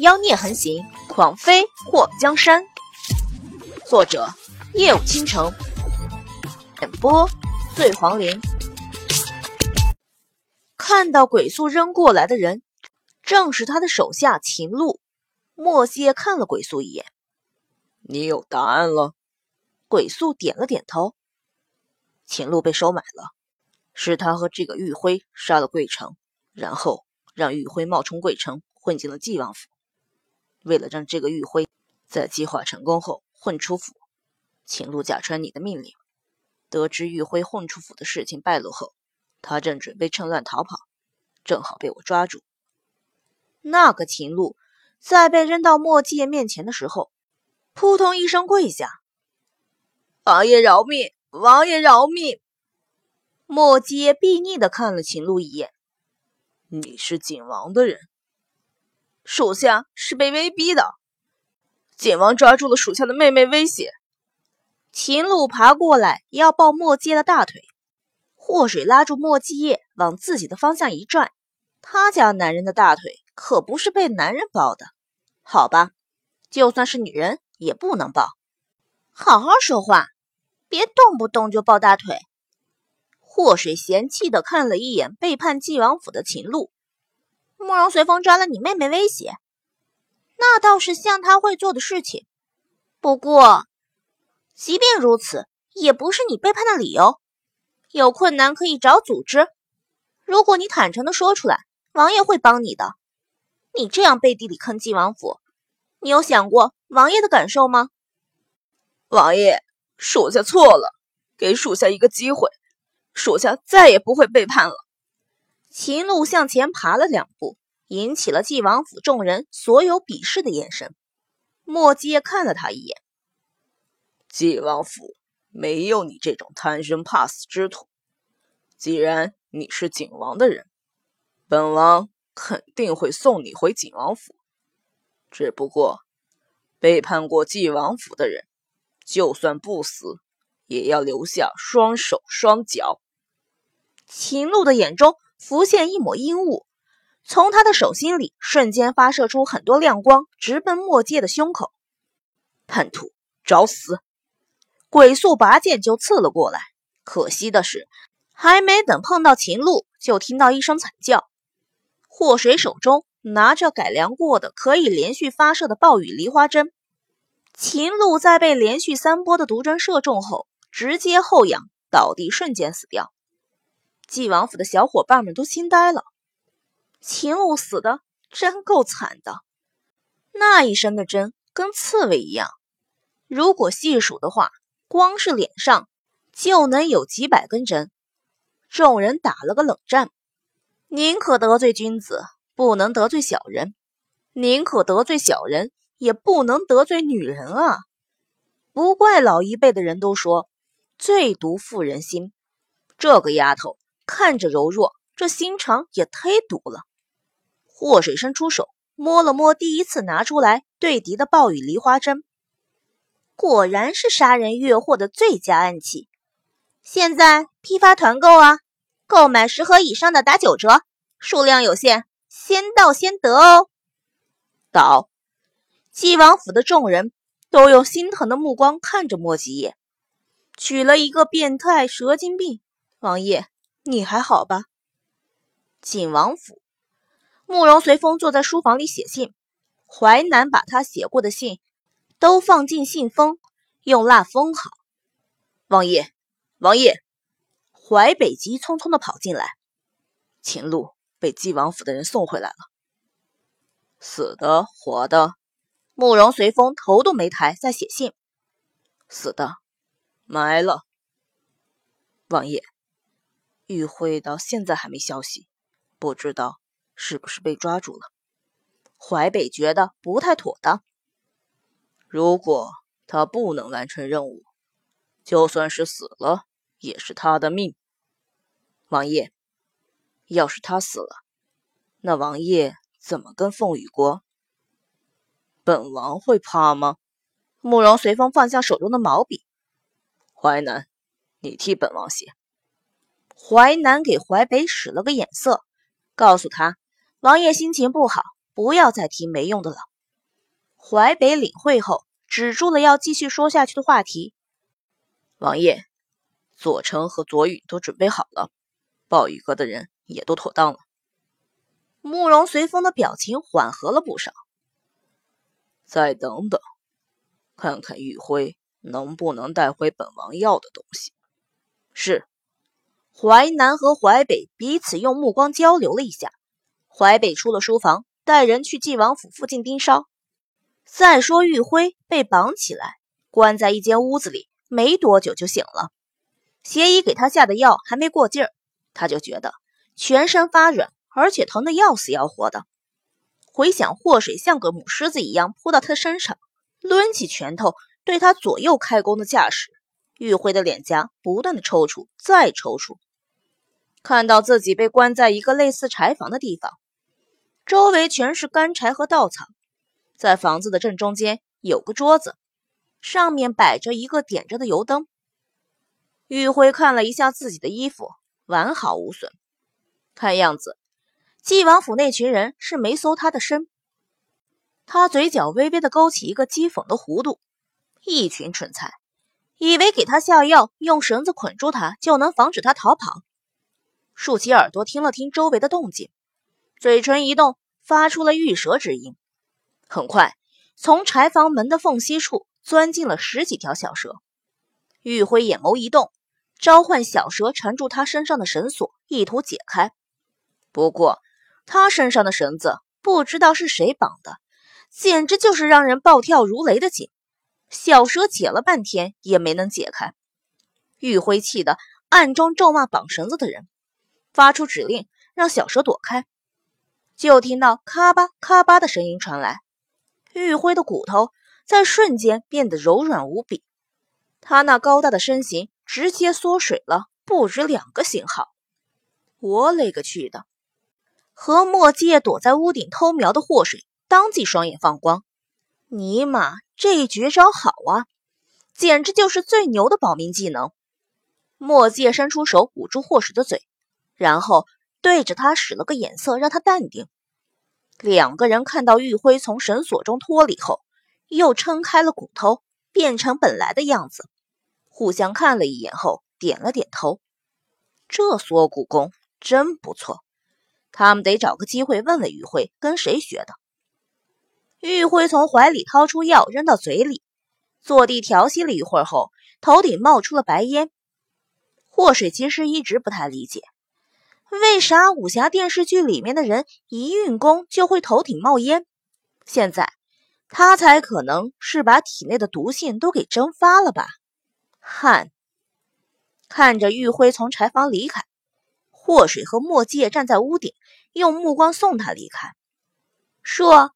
妖孽横行，狂飞祸江山。作者：夜舞倾城，演播：醉黄林。看到鬼宿扔过来的人，正是他的手下秦鹿。莫邪看了鬼宿一眼：“你有答案了？”鬼宿点了点头。秦鹿被收买了，是他和这个玉辉杀了桂城，然后让玉辉冒充桂城混进了纪王府。为了让这个玉辉在计划成功后混出府，秦鹿假传你的命令。得知玉辉混出府的事情败露后，他正准备趁乱逃跑，正好被我抓住。那个秦鹿在被扔到墨迹面前的时候，扑通一声跪下：“王爷饶命！王爷饶命！”墨迹睥睨的看了秦鹿一眼：“你是景王的人。”属下是被威逼的，景王抓住了属下的妹妹，威胁。秦鹿爬过来要抱墨迹的大腿，祸水拉住墨迹叶往自己的方向一拽。他家男人的大腿可不是被男人抱的，好吧，就算是女人也不能抱。好好说话，别动不动就抱大腿。祸水嫌弃的看了一眼背叛晋王府的秦鹿。慕容随风抓了你妹妹威胁，那倒是像他会做的事情。不过，即便如此，也不是你背叛的理由。有困难可以找组织，如果你坦诚的说出来，王爷会帮你的。你这样背地里坑晋王府，你有想过王爷的感受吗？王爷，属下错了，给属下一个机会，属下再也不会背叛了。秦鹿向前爬了两步，引起了纪王府众人所有鄙视的眼神。莫阶看了他一眼：“纪王府没有你这种贪生怕死之徒。既然你是景王的人，本王肯定会送你回景王府。只不过，背叛过纪王府的人，就算不死，也要留下双手双脚。”秦鹿的眼中。浮现一抹阴雾，从他的手心里瞬间发射出很多亮光，直奔墨界的胸口。叛徒，找死！鬼宿拔剑就刺了过来。可惜的是，还没等碰到秦鹿，就听到一声惨叫。祸水手中拿着改良过的可以连续发射的暴雨梨花针。秦鹿在被连续三波的毒针射中后，直接后仰倒地，瞬间死掉。纪王府的小伙伴们都惊呆了，秦鹿死的真够惨的，那一身的针跟刺猬一样，如果细数的话，光是脸上就能有几百根针。众人打了个冷战，宁可得罪君子，不能得罪小人；宁可得罪小人，也不能得罪女人啊！不怪老一辈的人都说“最毒妇人心”，这个丫头。看着柔弱，这心肠也忒毒了。祸水伸出手摸了摸第一次拿出来对敌的暴雨梨花针，果然是杀人越货的最佳暗器。现在批发团购啊，购买十盒以上的打九折，数量有限，先到先得哦。到，纪王府的众人都用心疼的目光看着莫吉叶，取了一个变态蛇精病，王爷。你还好吧？景王府，慕容随风坐在书房里写信。淮南把他写过的信都放进信封，用蜡封好。王爷，王爷，淮北急匆匆的跑进来。秦鹿被纪王府的人送回来了，死的，活的？慕容随风头都没抬，在写信。死的，埋了。王爷。玉会到现在还没消息，不知道是不是被抓住了。淮北觉得不太妥当。如果他不能完成任务，就算是死了也是他的命。王爷，要是他死了，那王爷怎么跟凤羽国？本王会怕吗？慕容随风放下手中的毛笔。淮南，你替本王写。淮南给淮北使了个眼色，告诉他：“王爷心情不好，不要再提没用的了。”淮北领会后，止住了要继续说下去的话题。王爷，左丞和左允都准备好了，暴雨阁的人也都妥当了。慕容随风的表情缓和了不少。再等等，看看玉辉能不能带回本王要的东西。是。淮南和淮北彼此用目光交流了一下。淮北出了书房，带人去晋王府附近盯梢。再说玉辉被绑起来，关在一间屋子里，没多久就醒了。邪医给他下的药还没过劲儿，他就觉得全身发软，而且疼得要死要活的。回想祸水像个母狮子一样扑到他身上，抡起拳头对他左右开弓的架势，玉辉的脸颊不断的抽搐，再抽搐。看到自己被关在一个类似柴房的地方，周围全是干柴和稻草，在房子的正中间有个桌子，上面摆着一个点着的油灯。玉辉看了一下自己的衣服，完好无损，看样子纪王府那群人是没搜他的身。他嘴角微微的勾起一个讥讽的弧度，一群蠢材，以为给他下药，用绳子捆住他就能防止他逃跑。竖起耳朵听了听周围的动静，嘴唇一动，发出了玉蛇之音。很快，从柴房门的缝隙处钻进了十几条小蛇。玉辉眼眸一动，召唤小蛇缠住他身上的绳索，意图解开。不过，他身上的绳子不知道是谁绑的，简直就是让人暴跳如雷的紧。小蛇解了半天也没能解开。玉辉气得暗中咒骂绑绳子的人。发出指令，让小蛇躲开。就听到咔吧咔吧的声音传来，玉辉的骨头在瞬间变得柔软无比。他那高大的身形直接缩水了不止两个型号。我勒个去的！和墨界躲在屋顶偷瞄的祸水当即双眼放光。尼玛，这一绝招好啊！简直就是最牛的保命技能。墨界伸出手捂住霍水的嘴。然后对着他使了个眼色，让他淡定。两个人看到玉辉从绳索中脱离后，又撑开了骨头，变成本来的样子，互相看了一眼后，点了点头。这缩骨功真不错，他们得找个机会问问玉辉跟谁学的。玉辉从怀里掏出药，扔到嘴里，坐地调息了一会儿后，头顶冒出了白烟。祸水其实一直不太理解。为啥武侠电视剧里面的人一运功就会头顶冒烟？现在他才可能是把体内的毒性都给蒸发了吧？汗！看着玉辉从柴房离开，祸水和墨界站在屋顶，用目光送他离开。说：“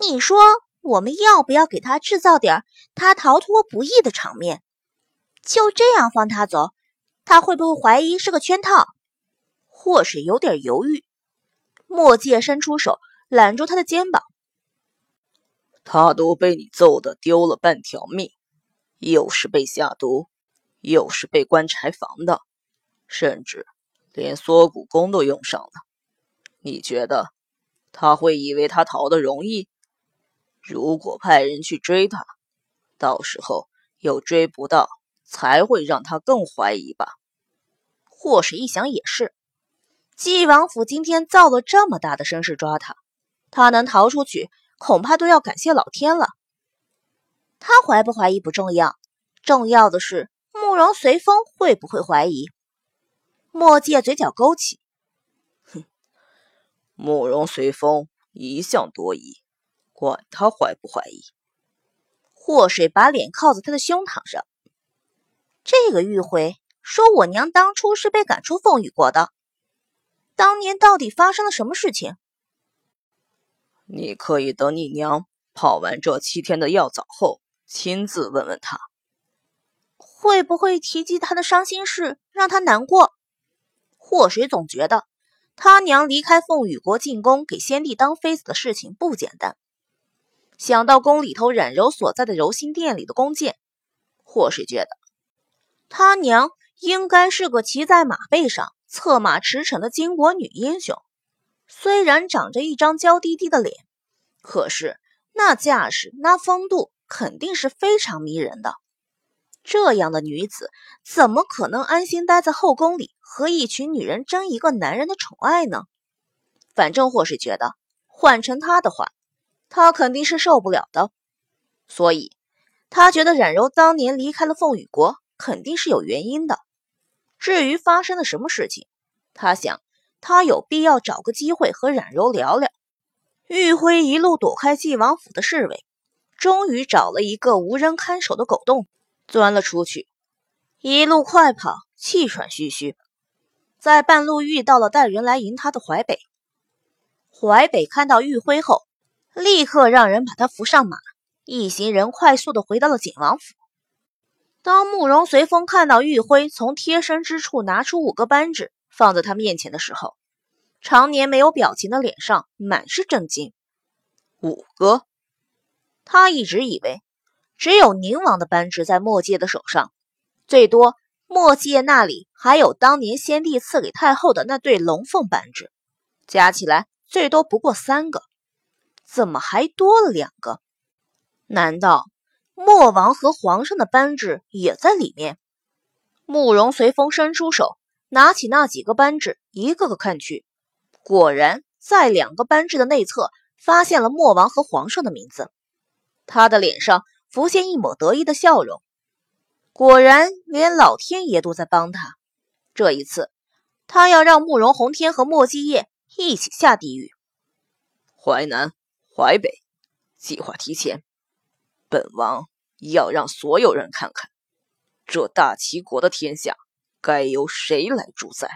你说我们要不要给他制造点他逃脱不易的场面？就这样放他走，他会不会怀疑是个圈套？”祸水有点犹豫，墨界伸出手揽住他的肩膀。他都被你揍得丢了半条命，又是被下毒，又是被关柴房的，甚至连缩骨功都用上了。你觉得他会以为他逃得容易？如果派人去追他，到时候又追不到，才会让他更怀疑吧？祸水一想也是。纪王府今天造了这么大的声势抓他，他能逃出去，恐怕都要感谢老天了。他怀不怀疑不重要，重要的是慕容随风会不会怀疑。墨界嘴角勾起，哼，慕容随风一向多疑，管他怀不怀疑。祸水把脸靠在他的胸膛上，这个玉回说我娘当初是被赶出凤羽国的。当年到底发生了什么事情？你可以等你娘泡完这七天的药澡后，亲自问问她，会不会提及他的伤心事，让他难过？祸水总觉得他娘离开凤羽国进宫给先帝当妃子的事情不简单。想到宫里头冉柔所在的柔心殿里的弓箭，祸水觉得他娘应该是个骑在马背上。策马驰骋的巾帼女英雄，虽然长着一张娇滴滴的脸，可是那架势、那风度，肯定是非常迷人的。这样的女子，怎么可能安心待在后宫里和一群女人争一个男人的宠爱呢？反正霍氏觉得，换成他的话，他肯定是受不了的。所以，他觉得冉柔当年离开了凤羽国，肯定是有原因的。至于发生了什么事情，他想，他有必要找个机会和冉柔聊聊。玉辉一路躲开晋王府的侍卫，终于找了一个无人看守的狗洞，钻了出去，一路快跑，气喘吁吁，在半路遇到了带人来迎他的淮北。淮北看到玉辉后，立刻让人把他扶上马，一行人快速的回到了景王府。当慕容随风看到玉辉从贴身之处拿出五个扳指放在他面前的时候，常年没有表情的脸上满是震惊。五个，他一直以为只有宁王的扳指在墨界的手上，最多墨界那里还有当年先帝赐给太后的那对龙凤扳指，加起来最多不过三个，怎么还多了两个？难道墨王和皇上的扳指也在里面？慕容随风伸出手，拿起那几个扳指，一个个看去。果然，在两个扳指的内侧发现了墨王和皇上的名字。他的脸上浮现一抹得意的笑容。果然，连老天爷都在帮他。这一次，他要让慕容宏天和莫继业一起下地狱。淮南、淮北，计划提前。本王要让所有人看看，这大齐国的天下该由谁来主宰。